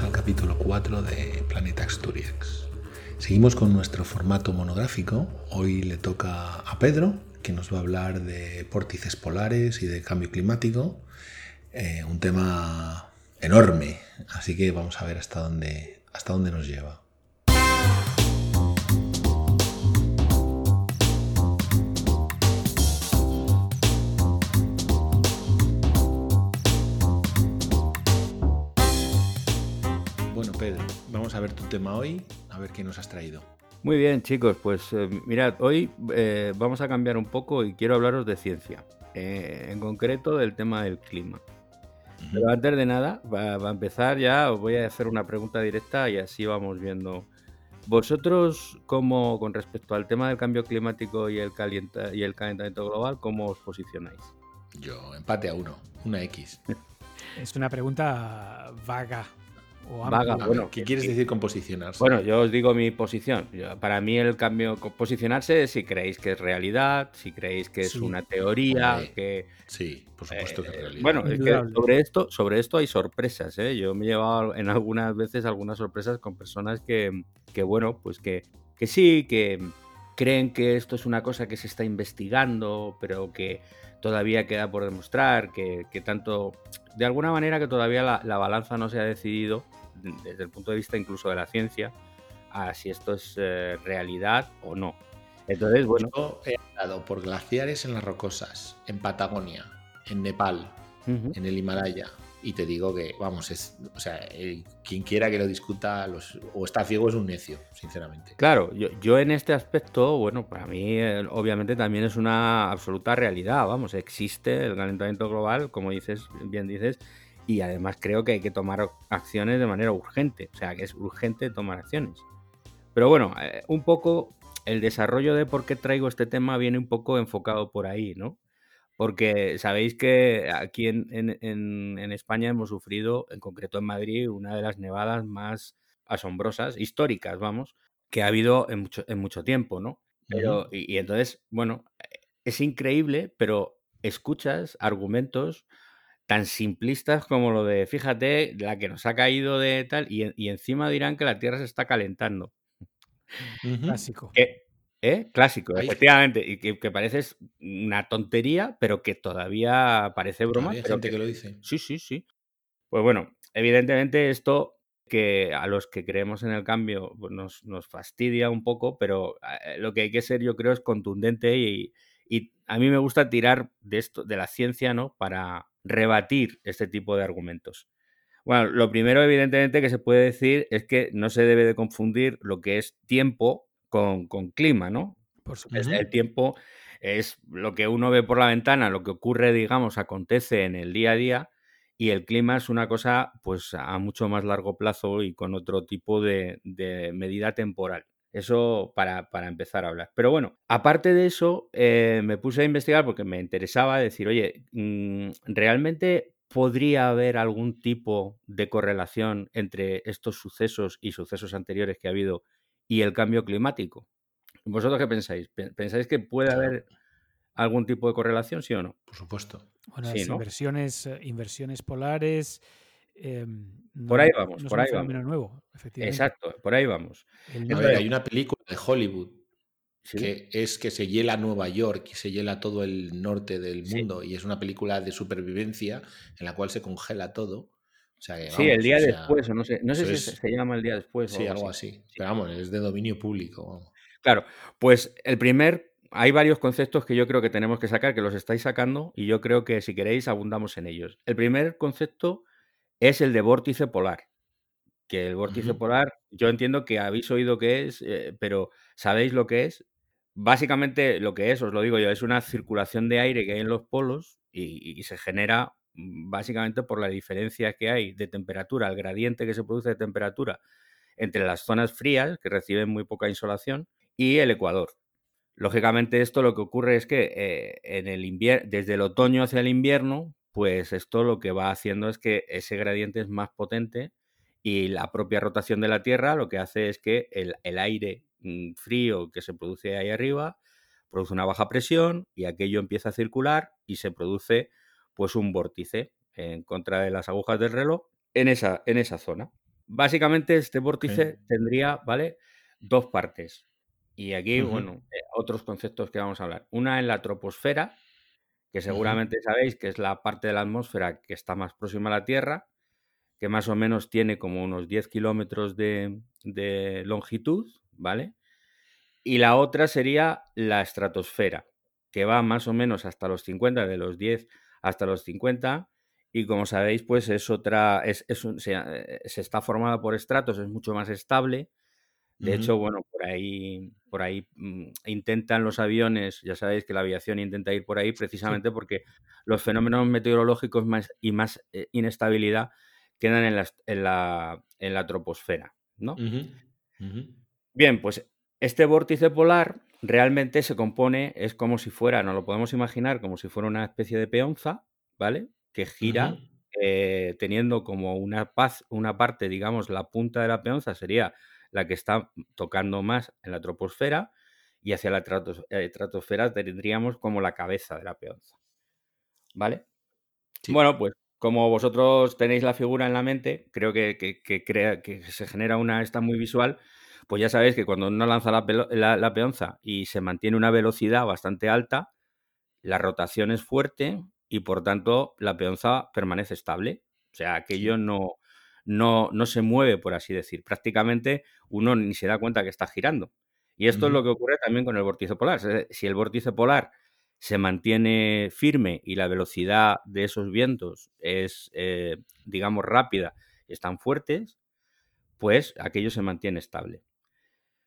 al capítulo 4 de Planeta Asturias. Seguimos con nuestro formato monográfico. Hoy le toca a Pedro, que nos va a hablar de vórtices polares y de cambio climático. Eh, un tema enorme, así que vamos a ver hasta dónde, hasta dónde nos lleva. Ver tu tema hoy, a ver qué nos has traído. Muy bien, chicos, pues eh, mirad, hoy eh, vamos a cambiar un poco y quiero hablaros de ciencia, eh, en concreto del tema del clima. Pero antes de nada, para empezar ya os voy a hacer una pregunta directa y así vamos viendo. Vosotros, como con respecto al tema del cambio climático y el, calienta, y el calentamiento global, ¿cómo os posicionáis? Yo, empate a uno, una X. Es una pregunta vaga. O Vaga, amplia. bueno, ¿Qué quieres decir con posicionarse? Bueno, yo os digo mi posición. Yo- para mí el cambio, posicionarse es si creéis que es realidad, si creéis que es Sí. una teoría, que... sí, por supuesto que es Eh, realidad. Bueno, es que sobre esto, sobre esto hay sorpresas, ¿eh? Yo me he llevado en algunas veces algunas sorpresas con personas que, que, bueno, pues que, que sí, que creen que esto es una cosa que se está investigando, pero que todavía queda por demostrar, que, que tanto, de alguna manera que todavía la, la balanza no se ha decidido, desde el punto de vista incluso de la ciencia, a si esto es eh, realidad o no. Entonces, bueno, Yo he andado por glaciares en las rocosas, en Patagonia, en Nepal, en el Himalaya. Y te digo que, vamos, es, o sea, quien quiera que lo discuta o está ciego es un necio, sinceramente. Claro, yo, yo en este aspecto, bueno, para mí obviamente también es una absoluta realidad, vamos, existe el calentamiento global, como dices, bien dices, y además creo que hay que tomar acciones de manera urgente, o sea, que es urgente tomar acciones. Pero bueno, eh, un poco el desarrollo de por qué traigo este tema viene un poco enfocado por ahí, ¿no? Porque sabéis que aquí en, en- en- España hemos sufrido, en concreto en Madrid, una de las nevadas más asombrosas, históricas, vamos, que ha habido en mucho, en mucho tiempo, ¿no? Pero, y, y entonces, bueno, es increíble, pero escuchas argumentos tan simplistas como lo de, fíjate, la que nos ha caído de tal, y, y encima dirán que la Tierra se está calentando. Ujú. Clásico. Que- ¿eh? Clásico, Ahí- efectivamente, y que, que parece una tontería, pero que todavía parece broma. Todavía hay gente que lo dice. Sí, sí, sí. Pues bueno, evidentemente esto que a los que creemos en el cambio pues nos, nos fastidia un poco, pero eh, lo que hay que ser yo creo es contundente y, y a mí me gusta tirar de esto, de la ciencia, ¿no? Para rebatir este tipo de argumentos. Bueno, lo primero evidentemente que se puede decir es que no se debe de confundir lo que es tiempo con, con clima, ¿no? Por Es- supuesto. El tiempo es lo que uno ve por la ventana, lo que ocurre, digamos, acontece en el día a día, y el clima es una cosa, pues, a mucho más largo plazo y con otro tipo de, de medida temporal. Eso para, para empezar a hablar. Pero bueno, aparte de eso, eh, me puse a investigar porque me interesaba decir, oye, mm, ¿realmente podría haber algún tipo de correlación entre estos sucesos y sucesos anteriores que ha habido y el cambio climático? ¿Vosotros qué pensáis? ¿Pe- ¿Pensáis que puede Claro. haber algún tipo de correlación, sí o no? Por supuesto. Bueno, sí, las ¿no? inversiones, eh, inversiones polares. no, Por ahí vamos, no por es ahí un vamos. fenómeno nuevo, efectivamente. Exacto, por ahí vamos. El A número- ver, hay una película de Hollywood Sí. que es que se hiela Nueva York y se hiela todo el norte del Sí. mundo y es una película de supervivencia en la cual se congela todo. O sea, que, Sí, el día o sea, después, o no sé, no sé si es- se- llama el día después o Sí, algo algo así. así. Pero vamos, es de dominio público. vamos. Claro, pues el primer, hay varios conceptos que yo creo que tenemos que sacar, que los estáis sacando, y yo creo que si queréis abundamos en ellos. El primer concepto es el de vórtice polar, que el vórtice polar, yo entiendo que habéis oído qué es, eh, pero ¿sabéis lo que es? Básicamente lo que es, os lo digo yo, es una circulación de aire que hay en los polos y, y se genera básicamente por la diferencia que hay de temperatura, el gradiente que se produce de temperatura entre las zonas frías, que reciben muy poca insolación, y el Ecuador. Lógicamente esto lo que ocurre es que eh, en el desde el otoño hacia el invierno, pues esto lo que va haciendo es que ese gradiente es más potente y la propia rotación de la Tierra lo que hace es que el, el aire mm, frío que se produce ahí arriba produce una baja presión y aquello empieza a circular y se produce pues un vórtice en contra de las agujas del reloj en esa, en esa zona. básicamente este vórtice tendría, ¿vale? Dos partes. Y aquí, bueno, eh, otros conceptos que vamos a hablar. Una en la troposfera, que seguramente sabéis que es la parte de la atmósfera que está más próxima a la Tierra, que más o menos tiene como unos 10 kilómetros de, de longitud, ¿vale? Y la otra sería la estratosfera, que va más o menos hasta los 50, de los 10 hasta los 50, y como sabéis, pues es otra, es, eh, se, está formada por estratos, es mucho más estable. De hecho, bueno, por ahí, por ahí mm, intentan los aviones, ya sabéis que la aviación intenta ir por ahí precisamente porque los fenómenos meteorológicos más, y más eh, inestabilidad quedan en la, en la, en la troposfera, ¿no? Bien, pues este vórtice polar realmente se compone, es como si fuera, nos lo podemos imaginar como si fuera una especie de peonza, ¿vale? Que gira eh, teniendo como una, paz, una parte, digamos, la punta de la peonza sería la que está tocando más en la troposfera y hacia la eh, estratosfera tendríamos como la cabeza de la peonza. ¿Vale? Bueno, pues como vosotros tenéis la figura en la mente, creo que, crea, que se genera una esta muy visual, pues ya sabéis que cuando uno lanza la, peonza y se mantiene una velocidad bastante alta, la rotación es fuerte y por tanto la peonza permanece estable. O sea, aquello no, no, no se mueve, por así decir. Prácticamente uno ni se da cuenta que está girando. Y esto es lo que ocurre también con el vórtice polar. Si el vórtice polar se mantiene firme y la velocidad de esos vientos es, eh, digamos, rápida y están fuertes, pues aquello se mantiene estable.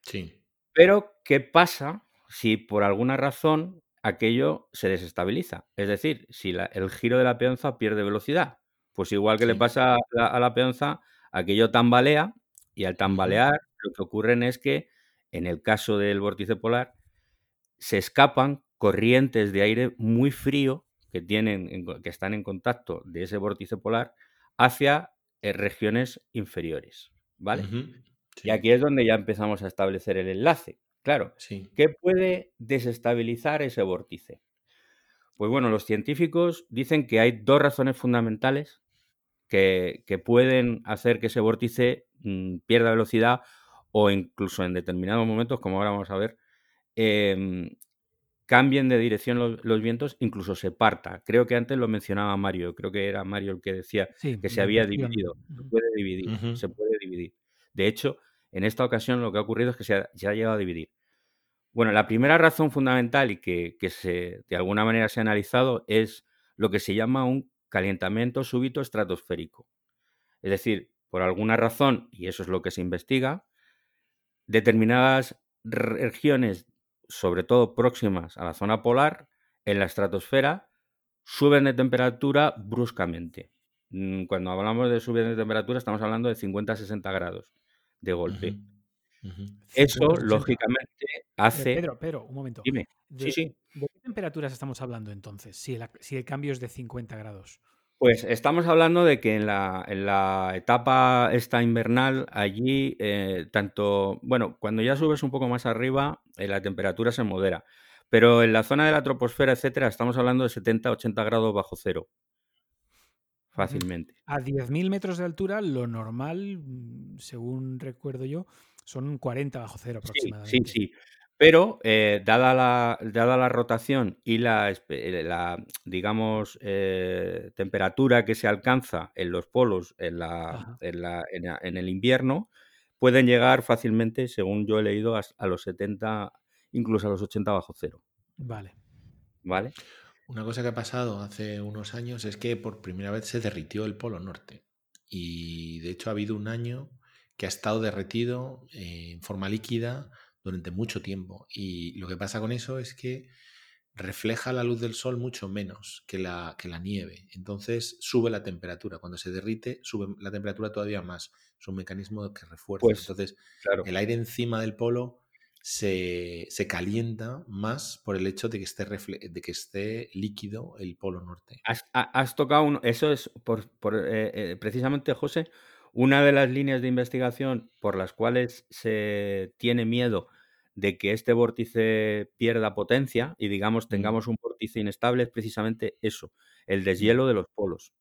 Sí. Pero, ¿qué pasa si por alguna razón aquello se desestabiliza? Es decir, si el giro de la peonza pierde velocidad. Pues igual que le pasa a la, peonza, aquello tambalea y al tambalear lo que ocurre es que en el caso del vórtice polar se escapan corrientes de aire muy frío que, tienen, que están en contacto de ese vórtice polar hacia eh, regiones inferiores. ¿Vale? Y aquí es donde ya empezamos a establecer el enlace. Claro, ¿qué puede desestabilizar ese vórtice? Pues bueno, los científicos dicen que hay dos razones fundamentales que, pueden hacer que ese vórtice mm, pierda velocidad o incluso en determinados momentos, como ahora vamos a ver, em, cambien de dirección los, vientos, incluso se parta. Creo que antes lo mencionaba Mario, creo que era Mario el que decía que se había dividido. Se puede dividir, se puede dividir. De hecho, en esta ocasión lo que ha ocurrido es que se ha, llegado a dividir. Bueno, la primera razón fundamental y que, de alguna manera se ha analizado es lo que se llama un calentamiento súbito estratosférico. Es decir, por alguna razón, y eso es lo que se investiga, determinadas regiones, sobre todo próximas a la zona polar, en la estratosfera, suben de temperatura bruscamente. Mm, cuando hablamos de subir de temperatura, estamos hablando de 50 a 60 grados de golpe. Eso, lógicamente, hace... Pedro, Pedro, un momento. Dime. sí, sí. ¿De qué temperaturas estamos hablando entonces, si el, si el cambio es de 50 grados? Pues estamos hablando de que en la, en la etapa esta invernal, allí, eh, tanto, bueno, cuando ya subes un poco más arriba, eh, la temperatura se modera. Pero en la zona de la troposfera, etcétera, estamos hablando de 70-80 grados bajo cero fácilmente. A 10.000 metros de altura, lo normal, mm, según recuerdo yo, son 40 bajo cero aproximadamente. Sí, sí, Pero eh, dada, la, dada la rotación y la, eh, la digamos, eh, temperatura que se alcanza en los polos en, la, en, la, en, el invierno, pueden llegar fácilmente, según yo he leído, a, a los 70, incluso a los 80 bajo cero. Vale. ¿Vale? Una cosa que ha pasado hace unos años es que por primera vez se derritió el Polo Norte. Y de hecho ha habido un año que ha estado derretido en forma líquida durante mucho tiempo. Y lo que pasa con eso es que refleja la luz del sol mucho menos que la, que la nieve. Entonces sube la temperatura. Cuando se derrite, sube la temperatura todavía más. Es un mecanismo que refuerza. Pues, Entonces, el aire encima del polo se, calienta más por el hecho de que esté, de que esté líquido el polo norte. Has, tocado eso es por, eh, eh, precisamente, José, una de las líneas de investigación por las cuales se tiene miedo de que este vórtice pierda potencia y digamos tengamos un vórtice inestable es precisamente eso, el deshielo de los polos.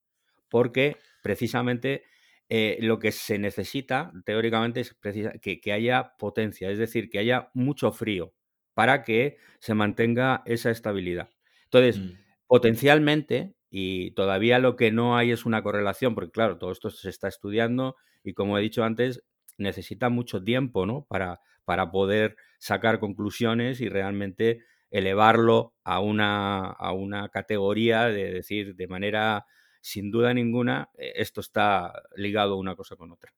Porque precisamente eh, lo que se necesita teóricamente es que, que haya potencia, es decir, que haya mucho frío para que se mantenga esa estabilidad. Entonces, mm. potencialmente, y todavía lo que no hay es una correlación, porque claro, todo esto se está estudiando y como he dicho antes, necesita mucho tiempo, ¿no? Para, para poder sacar conclusiones y realmente elevarlo a una, a una categoría de decir de manera sin duda ninguna, eh, esto está ligado una cosa con otra.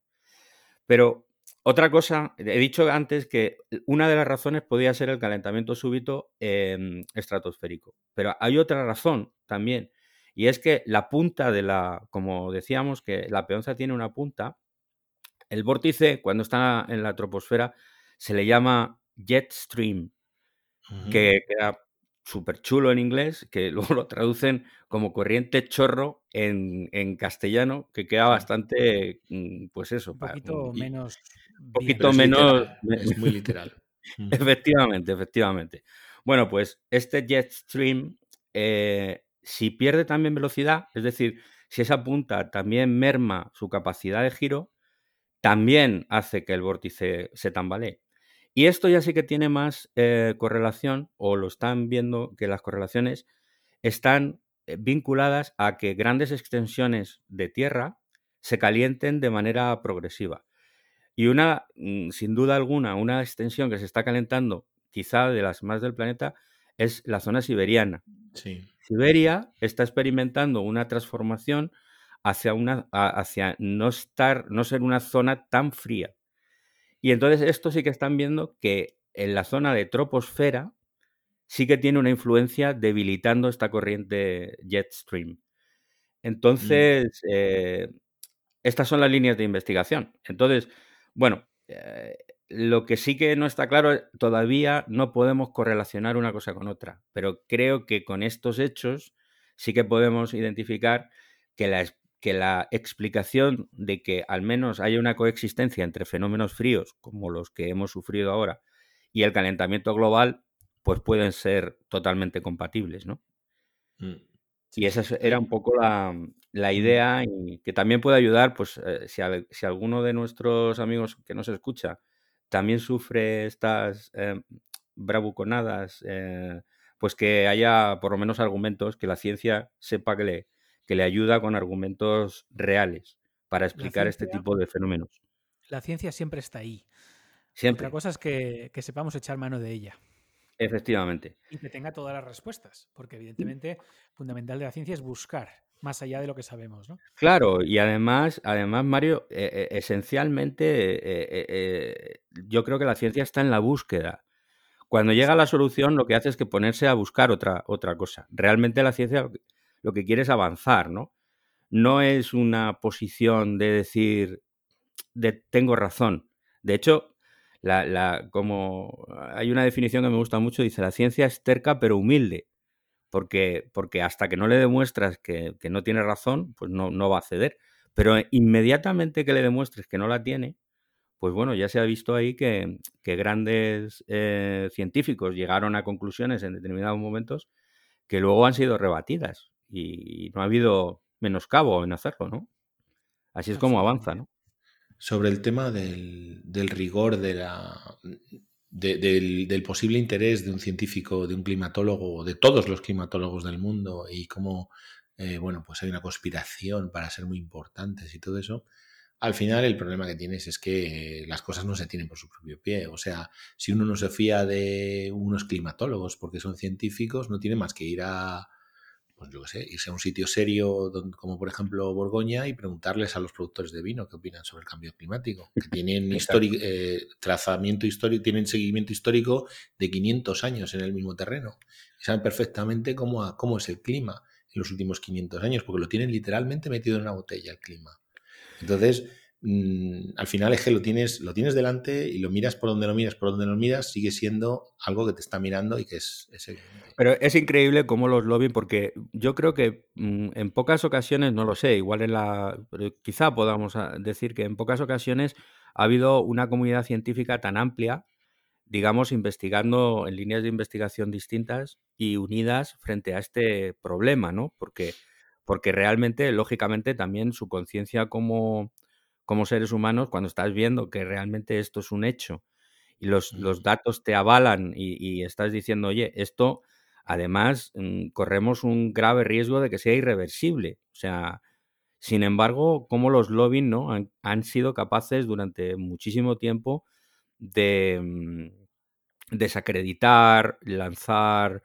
Pero otra cosa, he dicho antes que una de las razones podía ser el calentamiento súbito em, estratosférico, pero hay otra razón también, y es que la punta de la, como decíamos, que la peonza tiene una punta, el vórtice, cuando está en la troposfera, se le llama jet stream, que queda súper chulo en inglés, que luego lo traducen como corriente chorro en, castellano, que queda bastante, mm, pues eso. Un poquito menos. Un poquito menos. Es muy literal. efectivamente, efectivamente. Bueno, pues este jet stream, eh, si pierde también velocidad, es decir, si esa punta también merma su capacidad de giro, también hace que el vórtice se tambalee. Y esto ya sí que tiene más eh, correlación, o lo están viendo que las correlaciones están eh, vinculadas a que grandes extensiones de tierra se calienten de manera progresiva. Y una, mm, sin duda alguna, una extensión que se está calentando, quizá de las más del planeta, es la zona siberiana. Siberia está experimentando una transformación hacia, una, hacia no, estar, no ser una zona tan fría. Y entonces esto sí que están viendo que en la zona de troposfera sí que tiene una influencia debilitando esta corriente jet stream. Mm. Entonces, eh, estas son las líneas de investigación. Entonces, bueno, eh, lo que sí que no está claro, todavía no podemos correlacionar una cosa con otra, pero creo que con estos hechos sí que podemos identificar que la, que la explicación de que al menos haya una coexistencia entre fenómenos fríos como los que hemos sufrido ahora y el calentamiento global, pues pueden ser totalmente compatibles, ¿no? Mm. Y esa era un poco la, la, idea y que también puede ayudar, pues eh, si, si, alguno de nuestros amigos que nos escucha también sufre estas eh, bravuconadas, eh, pues que haya por lo menos argumentos, que la ciencia sepa que le, que le ayuda con argumentos reales para explicar este tipo de fenómenos. La ciencia siempre está ahí. Siempre. Otra cosa es que, sepamos echar mano de ella. Efectivamente. Y que tenga todas las respuestas, porque evidentemente fundamental de la ciencia es buscar más allá de lo que sabemos, ¿no? Claro, y además, además Mario, eh, eh, esencialmente eh, yo creo que la ciencia está en la búsqueda. Cuando llega la solución, lo que hace es que ponerse a buscar otra, otra cosa. Realmente la ciencia lo que quiere es avanzar, ¿no? No es una posición de decir, de tengo razón. De hecho, la, como hay una definición que me gusta mucho, dice, la ciencia es terca pero humilde, porque, porque hasta que no le demuestras que, no tiene razón, pues no, no, va a ceder. Pero inmediatamente que le demuestres que no la tiene, pues bueno, ya se ha visto ahí que, grandes eh, científicos llegaron a conclusiones en determinados momentos que luego han sido rebatidas y no ha habido menoscabo en hacerlo, ¿no? Así es como avanza, ¿no? Sobre el tema del, rigor de la, del, posible interés de un científico, de un climatólogo, de todos los climatólogos del mundo y cómo, eh, bueno, pues hay una conspiración para ser muy importantes y todo eso, al final el problema que tienes es que las cosas no se tienen por su propio pie. O sea, si uno no se fía de unos climatólogos porque son científicos, no tiene más que ir a, pues yo qué sé, irse a un sitio serio como por ejemplo Borgoña y preguntarles a los productores de vino qué opinan sobre el cambio climático, que tienen eh, trazamiento histórico, tienen seguimiento histórico de 500 años en el mismo terreno y saben perfectamente cómo, cómo es el clima en los últimos 500 años, porque lo tienen literalmente metido en una botella el clima. Entonces, Mm, al final es que lo tienes, lo tienes delante y lo miras por donde lo miras, por donde lo miras, sigue siendo algo que te está mirando y que es, Pero es increíble cómo los lobbies, porque yo creo que mm, en pocas ocasiones, no lo sé, igual en la. quizá podamos ah, decir que en pocas ocasiones ha habido una comunidad científica tan amplia, digamos, investigando en líneas de investigación distintas y unidas frente a este problema, ¿no? Porque, porque realmente, lógicamente, también su conciencia como como seres humanos cuando estás viendo que realmente esto es un hecho y los, los datos te avalan y, estás diciendo, oye, esto además mm, corremos un grave riesgo de que sea irreversible. O sea, sin embargo, como los lobbying ¿no? han, sido capaces durante muchísimo tiempo de mm, desacreditar, lanzar,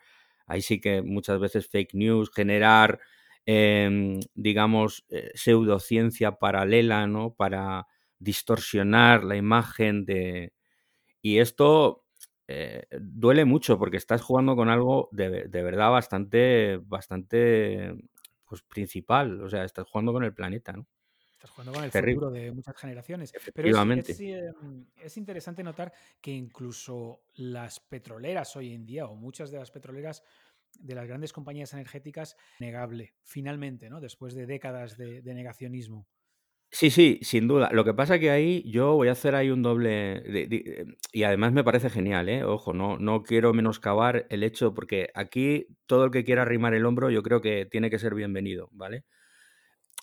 ahí sí que muchas veces fake news, generar, em, digamos, eh, pseudociencia paralela, ¿no? Para distorsionar la imagen de... Y esto eh, duele mucho porque estás jugando con algo de, de, verdad bastante, bastante, pues principal. O sea, estás jugando con el planeta, ¿no? Estás jugando con el futuro de muchas generaciones. Pero es, es, interesante notar que incluso las petroleras hoy en día, o muchas de las petroleras de las grandes compañías energéticas, negable, finalmente, ¿no? Después de décadas de, negacionismo. Sí, sí, sin duda. Lo que pasa que ahí yo voy a hacer ahí un doble. y además me parece genial, ¿eh? Ojo, no, no quiero menoscabar el hecho, porque aquí todo el que quiera arrimar el hombro, yo creo que tiene que ser bienvenido, ¿vale?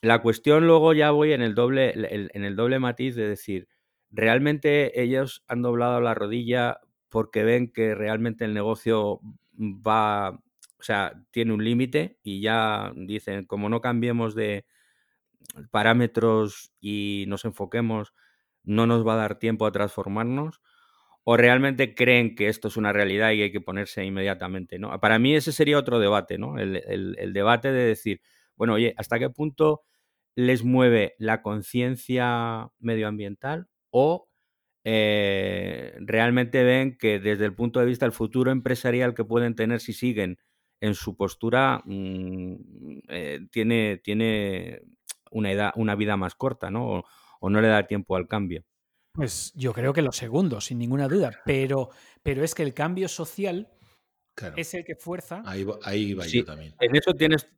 La cuestión luego ya voy en el doble, en el doble matiz de decir, ¿realmente ellos han doblado la rodilla porque ven que realmente el negocio va, o sea, tiene un límite y ya dicen, como no cambiemos de parámetros y nos enfoquemos, no nos va a dar tiempo a transformarnos? ¿O realmente creen que esto es una realidad y hay que ponerse inmediatamente? ¿no? Para mí ese sería otro debate, ¿no? El, debate de decir, bueno, oye, ¿hasta qué punto les mueve la conciencia medioambiental o eh, realmente ven que desde el punto de vista del futuro empresarial que pueden tener si siguen en su postura mm, eh, tiene, tiene una, edad, una vida más corta, ¿no? O, no le da tiempo al cambio. Pues yo creo que lo segundo, sin ninguna duda, pero, pero es que el cambio social es el que fuerza. Ahí, ahí va yo también. En eso tienes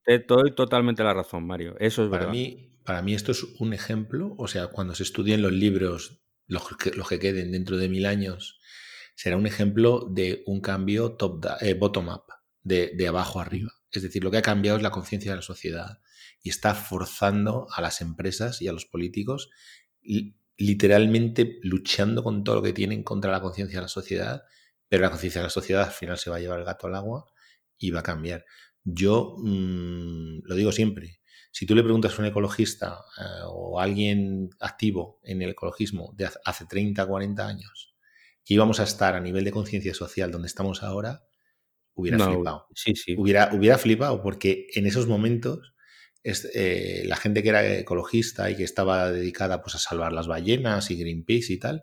totalmente la razón, Mario. Eso es para verdad. Mí, para mí esto es un ejemplo, o sea, cuando se estudien los libros, los que, los que queden dentro de mil años, será un ejemplo de un cambio top eh, bottom-up, de, abajo arriba. Es decir, lo que ha cambiado es la conciencia de la sociedad y está forzando a las empresas y a los políticos literalmente luchando con todo lo que tienen contra la conciencia de la sociedad pero la conciencia de la sociedad al final se va a llevar el gato al agua y va a cambiar. Yo mm, lo digo siempre, si tú le preguntas a un ecologista eh, o a alguien activo en el ecologismo de hace 30, 40 años, que íbamos a estar a nivel de conciencia social donde estamos ahora, hubiera flipado. Sí, sí. Hubiera, hubiera flipado porque en esos momentos eh, la gente que era ecologista y que estaba dedicada pues, a salvar las ballenas y Greenpeace y tal,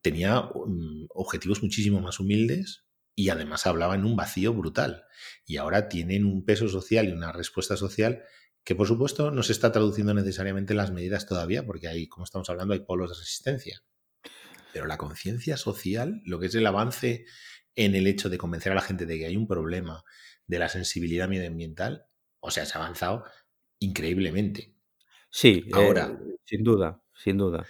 tenía mm, objetivos muchísimo más humildes y además hablaba en un vacío brutal. Y ahora tienen un peso social y una respuesta social que por supuesto no se está traduciendo necesariamente en las medidas todavía, porque hay, como estamos hablando, hay polos de resistencia. Pero la conciencia social, lo que es el avance en el hecho de convencer a la gente de que hay un problema de la sensibilidad medioambiental, o sea, se ha avanzado increíblemente. Sí, ahora, eh, sin duda, sin duda.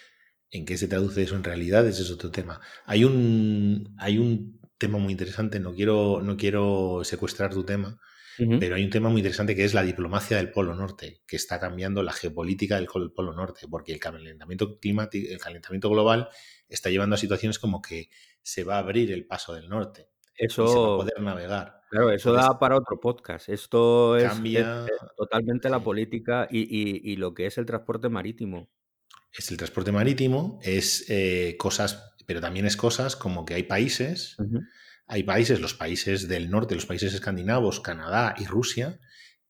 ¿En qué se traduce eso en realidad? Ese es otro tema. Hay un, hay un tema muy interesante, no quiero, no quiero secuestrar tu tema, pero hay un tema muy interesante que es la diplomacia del Polo Norte, que está cambiando la geopolítica del Polo Norte, porque el calentamiento climático, el calentamiento global está llevando a situaciones como que se va a abrir el paso del norte. Eso y se va a poder navegar. Claro, eso da para otro podcast. Esto es, totalmente la política y, y, lo que es el transporte marítimo es el transporte marítimo, es eh, cosas, pero también es cosas como que hay países, hay países, los países del norte, los países escandinavos, Canadá y Rusia,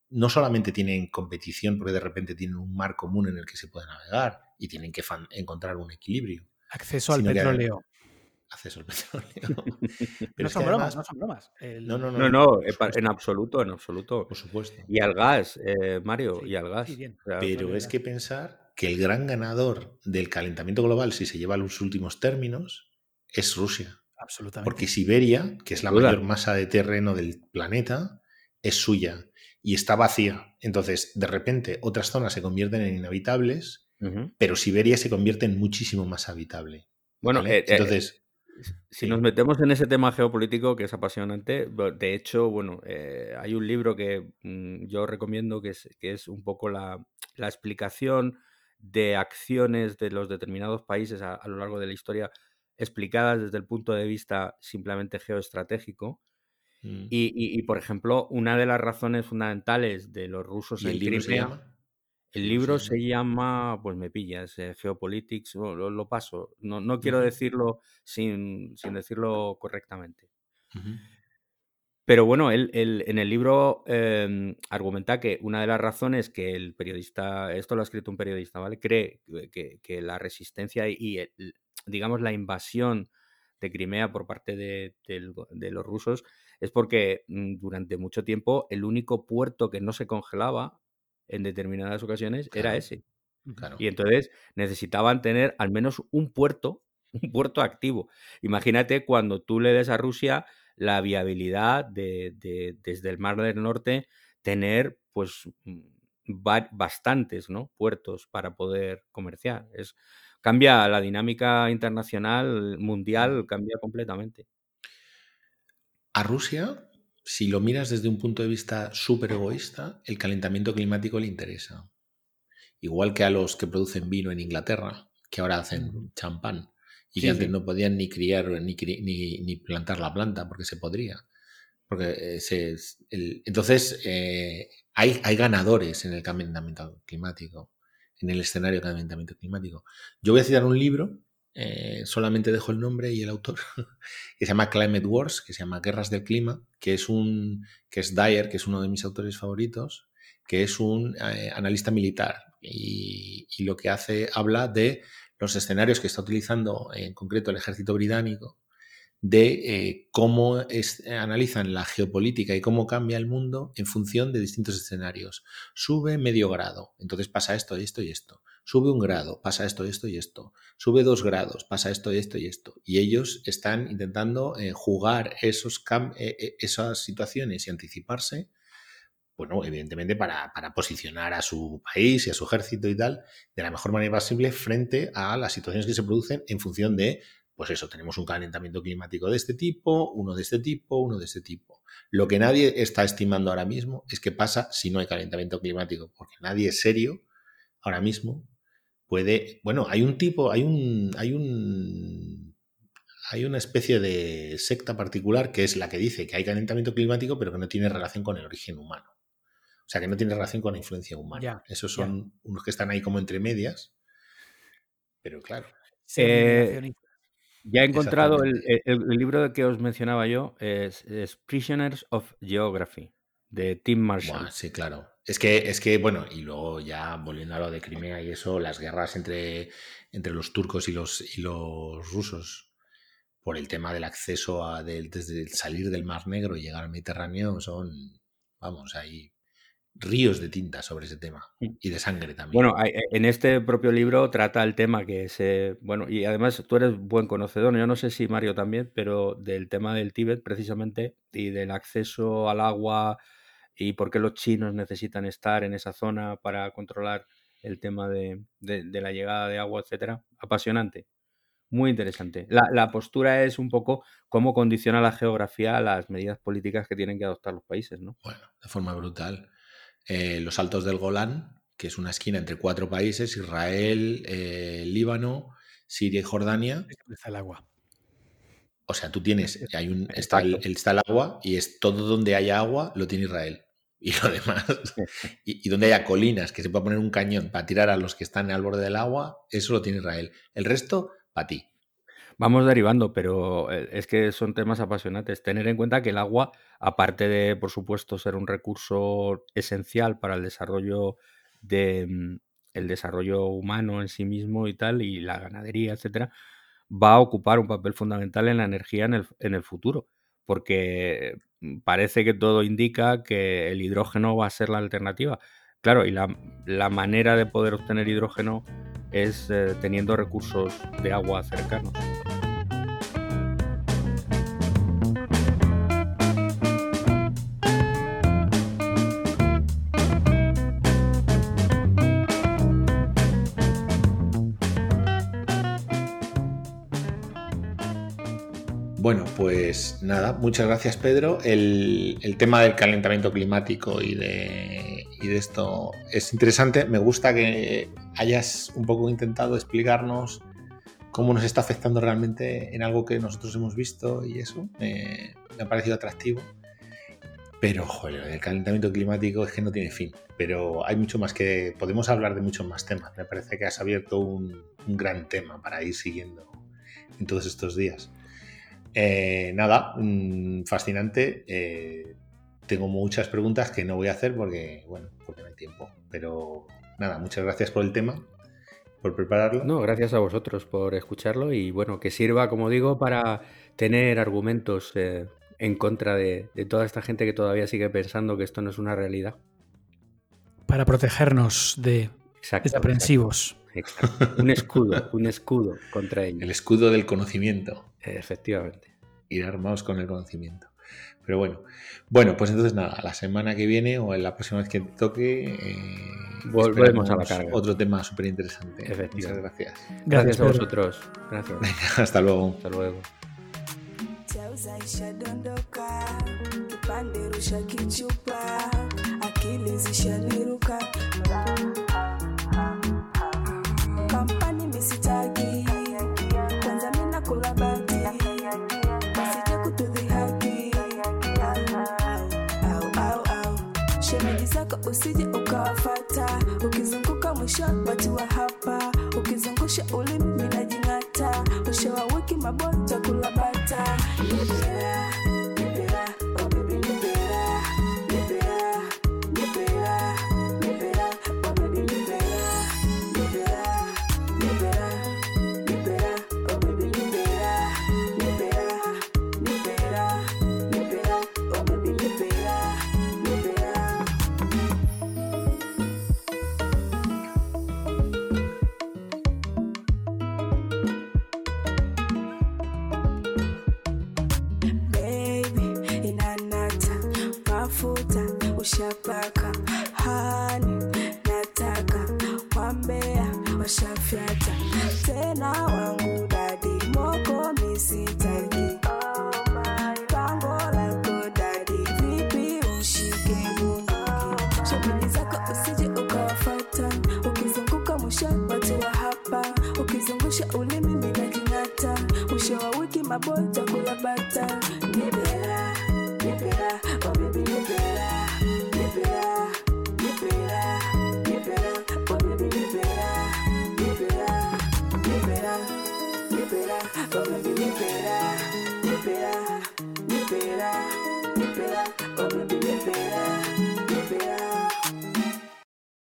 no solamente tienen competición porque de repente tienen un mar común en el que se puede navegar y tienen que encontrar un equilibrio. Acceso al petróleo. Acceso al petróleo. no, son bromas, no son bromas, no, no, no, no, en absoluto, en absoluto. Por supuesto. Y al gas, eh, Mario, y al gas. pero es que pensar que el gran ganador del calentamiento global, si se lleva a los últimos términos, es Rusia. Absolutamente. Porque Siberia, que es la mayor masa de terreno del planeta, es suya y está vacía. Entonces, de repente, otras zonas se convierten en inhabitables, pero Siberia se convierte en muchísimo más habitable. Bueno, eh, eh, entonces. Si nos metemos en ese tema geopolítico que es apasionante, de hecho, bueno, eh, hay un libro que mm, yo recomiendo que es, que es un poco la, la explicación de acciones de los determinados países a, lo largo de la historia explicadas desde el punto de vista simplemente geoestratégico. Mm. Y, por ejemplo, una de las razones fundamentales de los rusos en Crimea. El libro se llama, pues me pillas, eh, Geopolitics, lo, paso. No, no quiero decirlo sin, sin, decirlo correctamente. Pero bueno, él, en el libro em, argumenta que una de las razones que el periodista, esto lo ha escrito un periodista, ¿vale? Cree que, la resistencia y, digamos, la invasión de Crimea por parte de, los rusos es porque mm, durante mucho tiempo el único puerto que no se congelaba en determinadas ocasiones era ese. Y entonces necesitaban tener al menos un puerto, un puerto activo. Imagínate cuando tú le des a Rusia la viabilidad de, desde el Mar del Norte tener pues mm, bastantes ¿no? puertos para poder comerciar. Es, cambia la dinámica internacional, mundial, cambia completamente. A Rusia, si lo miras desde un punto de vista súper egoísta, el calentamiento climático le interesa. Igual que a los que producen vino en Inglaterra, que ahora hacen champán y que antes no podían ni criar ni, ni, plantar la planta porque se podría. Porque eh, entonces eh, hay, hay ganadores en el calentamiento climático, en el escenario de calentamiento climático. Yo voy a citar un libro, eh, solamente dejo el nombre y el autor, que se llama Climate Wars, que se llama Guerras del Clima, que es un que es Dyer, que es uno de mis autores favoritos, que es un analista militar y, y, lo que hace habla de los escenarios que está utilizando en concreto el ejército británico de eh, cómo analizan la geopolítica y cómo cambia el mundo en función de distintos escenarios. Sube medio grado, entonces pasa esto, esto y esto. Sube un grado, pasa esto, esto y esto. Sube dos grados, pasa esto, esto y esto. Y ellos están intentando eh, jugar esos eh, esas situaciones y anticiparse bueno, evidentemente para, posicionar a su país y a su ejército y tal de la mejor manera posible frente a las situaciones que se producen en función de, pues eso, tenemos un calentamiento climático de este tipo, uno de este tipo, uno de este tipo. Lo que nadie está estimando ahora mismo es qué pasa si no hay calentamiento climático, porque nadie es serio ahora mismo puede, bueno, hay un tipo, hay un, hay un, hay una especie de secta particular que es la que dice que hay calentamiento climático, pero que no tiene relación con el origen humano. O sea, que no tiene relación con la influencia humana. Esos son unos que están ahí como entre medias. Pero claro. Eh, ya he encontrado el, libro que os mencionaba yo, es, Prisoners of Geography, de Tim Marshall. sí, claro. Es que, es que, bueno, y luego ya volviendo a lo de Crimea y eso, las guerras entre, entre los turcos y los, y los rusos por el tema del acceso a desde salir del Mar Negro y llegar al Mediterráneo son, vamos, ahí ríos de tinta sobre ese tema y de sangre también. Bueno, e, en este propio libro trata el tema que es, bueno, y además tú eres buen conocedor, yo no sé si Mario también, pero del tema del Tíbet precisamente y del acceso al agua y por qué los chinos necesitan estar en esa zona para controlar el tema de, la llegada de agua, etcétera. Apasionante, muy interesante. La, la postura es un poco cómo condiciona la geografía a las medidas políticas que tienen que adoptar los países, ¿no? Bueno, de forma brutal. Eh, los Altos del Golán, que es una esquina entre cuatro países, Israel, eh, Líbano, Siria y Jordania. Está el agua. O sea, tú tienes, hay un, está, el, está el agua y es todo donde haya agua lo tiene Israel. Y lo demás, y, y, donde haya colinas, que se pueda poner un cañón para tirar a los que están al borde del agua, eso lo tiene Israel. El resto, para ti. Vamos derivando, pero eh, es que son temas apasionantes. Tener en cuenta que el agua, aparte de, por supuesto, ser un recurso esencial para el desarrollo de mm, el desarrollo humano en sí mismo y tal, y la ganadería, etcétera, va a ocupar un papel fundamental en la energía en el, en el futuro. Porque mm, parece que todo indica que el hidrógeno va a ser la alternativa. Claro, y la, la manera de poder obtener hidrógeno es eh, teniendo recursos de agua cercanos. Pues nada, muchas gracias Pedro. El, tema del calentamiento climático y de, esto es interesante. Me gusta que hayas un poco intentado explicarnos cómo nos está afectando realmente en algo que nosotros hemos visto y eso me ha parecido atractivo. Pero, joder, el calentamiento climático es que no tiene fin. Pero hay mucho más que. Podemos hablar de muchos más temas. Me parece que has abierto un, gran tema para ir siguiendo en todos estos días. Eh, nada, mm, fascinante. Eh, tengo muchas preguntas que no voy a hacer porque, bueno, porque no hay tiempo. Pero nada, muchas gracias por el tema, por prepararlo. No, gracias a vosotros por escucharlo y bueno, que sirva, como digo, para tener argumentos eh, en contra de, toda esta gente que todavía sigue pensando que esto no es una realidad. Para protegernos de desaprensivos. Un escudo, un escudo contra ellos. El escudo del conocimiento. Efectivamente. Ir armados con el conocimiento. Pero bueno, bueno, pues entonces nada, la semana que viene o en la próxima vez que toque, eh, volvemos a la carga. Otro tema súper interesante. Muchas gracias. Gracias, a vosotros. Gracias. hasta luego. Hasta luego. Akili ukawafata, ukizunguka mwisho watu wa hapa, ukizungusha ulimi minajing'ata, mwisho wa wiki mabonja Chewbacca.